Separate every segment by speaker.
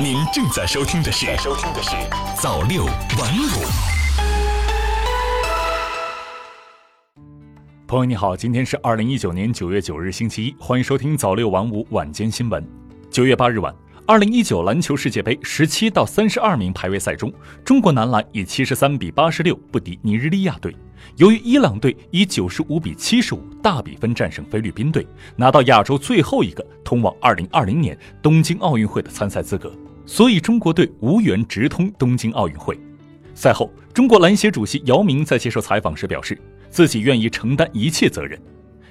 Speaker 1: 您正在收听的是《收听的是早六晚五》。
Speaker 2: 朋友你好，今天是二零一九年九月九日星期一，欢迎收听早六晚五晚间新闻。九月八日晚，二零一九篮球世界杯十七到三十二名排位赛中，中国男篮以七十三比八十六不敌尼日利亚队。由于伊朗队以九十五比七十五大比分战胜菲律宾队，拿到亚洲最后一个通往二零二零年东京奥运会的参赛资格，所以中国队无缘直通东京奥运会。赛后，中国篮协主席姚明在接受采访时表示，自己愿意承担一切责任。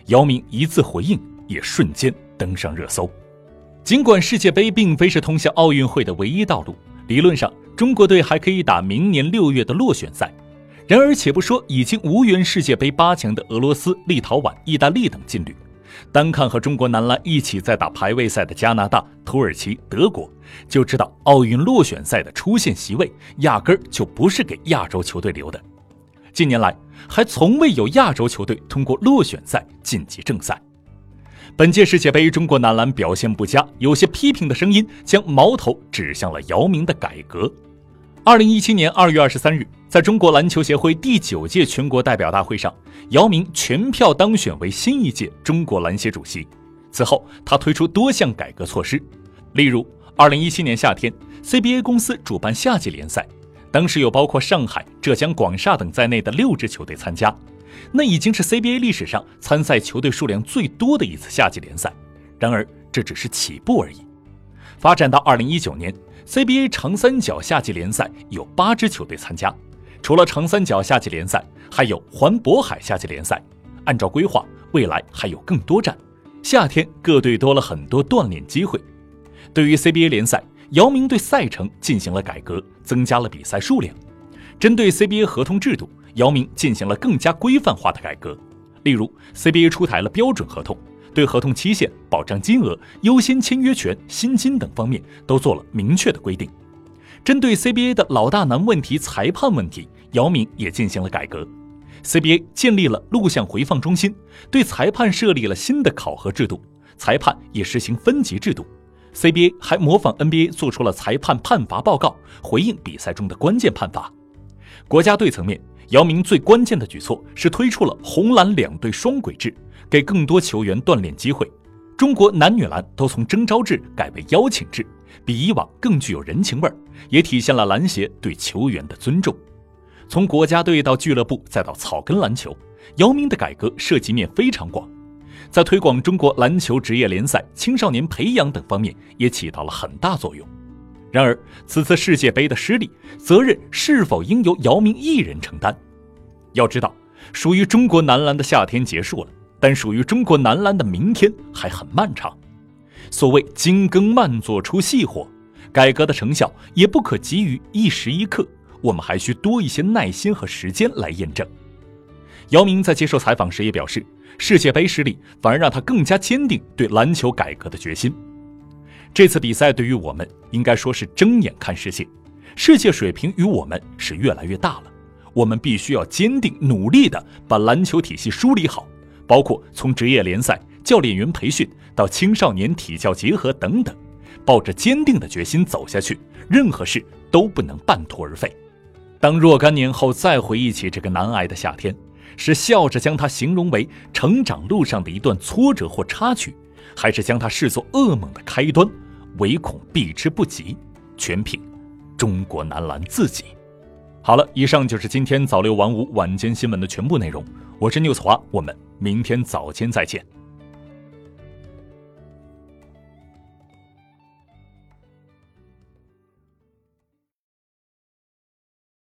Speaker 2: 姚明一字回应，也瞬间登上热搜。尽管世界杯并非是通向奥运会的唯一道路，理论上中国队还可以打明年六月的落选赛。然而，且不说已经无缘世界杯八强的俄罗斯、立陶宛、意大利等劲旅，单看和中国男篮一起在打排位赛的加拿大、土耳其、德国，就知道奥运落选赛的出现席位压根儿就不是给亚洲球队留的。近年来，还从未有亚洲球队通过落选赛晋级正赛。本届世界杯，中国男篮表现不佳，有些批评的声音将矛头指向了姚明的改革。二零一七年二月二十三日，在中国篮球协会第九届全国代表大会上，姚明全票当选为新一届中国篮协主席。此后，他推出多项改革措施，例如，二零一七年夏天，CBA 公司主办夏季联赛，当时有包括上海、浙江广厦等在内的六支球队参加，那已经是 CBA 历史上参赛球队数量最多的一次夏季联赛。然而，这只是起步而已。发展到二零一九年。CBA 长三角夏季联赛有八支球队参加，除了长三角夏季联赛，还有环渤海夏季联赛。按照规划，未来还有更多站，夏天各队多了很多锻炼机会。对于 CBA 联赛，姚明对赛程进行了改革，增加了比赛数量。针对 CBA 合同制度，姚明进行了更加规范化的改革，例如 CBA 出台了标准合同。对合同期限、保障金额、优先签约权、薪金等方面都做了明确的规定。针对 CBA 的老大难问题裁判问题，姚明也进行了改革。CBA 建立了录像回放中心，对裁判设立了新的考核制度，裁判也实行分级制度。CBA 还模仿 NBA 做出了裁判判罚报告，回应比赛中的关键判罚。国家队层面，姚明最关键的举措是推出了红蓝两队双轨制。给更多球员锻炼机会，中国男女篮都从征召制改为邀请制，比以往更具有人情味儿，也体现了篮协对球员的尊重。从国家队到俱乐部再到草根篮球，姚明的改革涉及面非常广，在推广中国篮球职业联赛、青少年培养等方面也起到了很大作用。然而，此次世界杯的失利，责任是否应由姚明一人承担？要知道，属于中国男篮的夏天结束了。但属于中国男篮的明天还很漫长。所谓“精耕慢做出细活”，改革的成效也不可急于一时一刻，我们还需多一些耐心和时间来验证。姚明在接受采访时也表示，世界杯失利反而让他更加坚定对篮球改革的决心。这次比赛对于我们应该说是睁眼看世界，世界水平与我们是越来越大了，我们必须要坚定努力的把篮球体系梳理好。包括从职业联赛、教练员培训到青少年体教结合等等，抱着坚定的决心走下去，任何事都不能半途而废。当若干年后再回忆起这个难挨的夏天，是笑着将它形容为成长路上的一段挫折或插曲，还是将它视作噩梦的开端，唯恐避之不及，全凭中国男篮自己。好了，以上就是今天早六晚五晚间新闻的全部内容。我是 news 华，我们明天早间再见。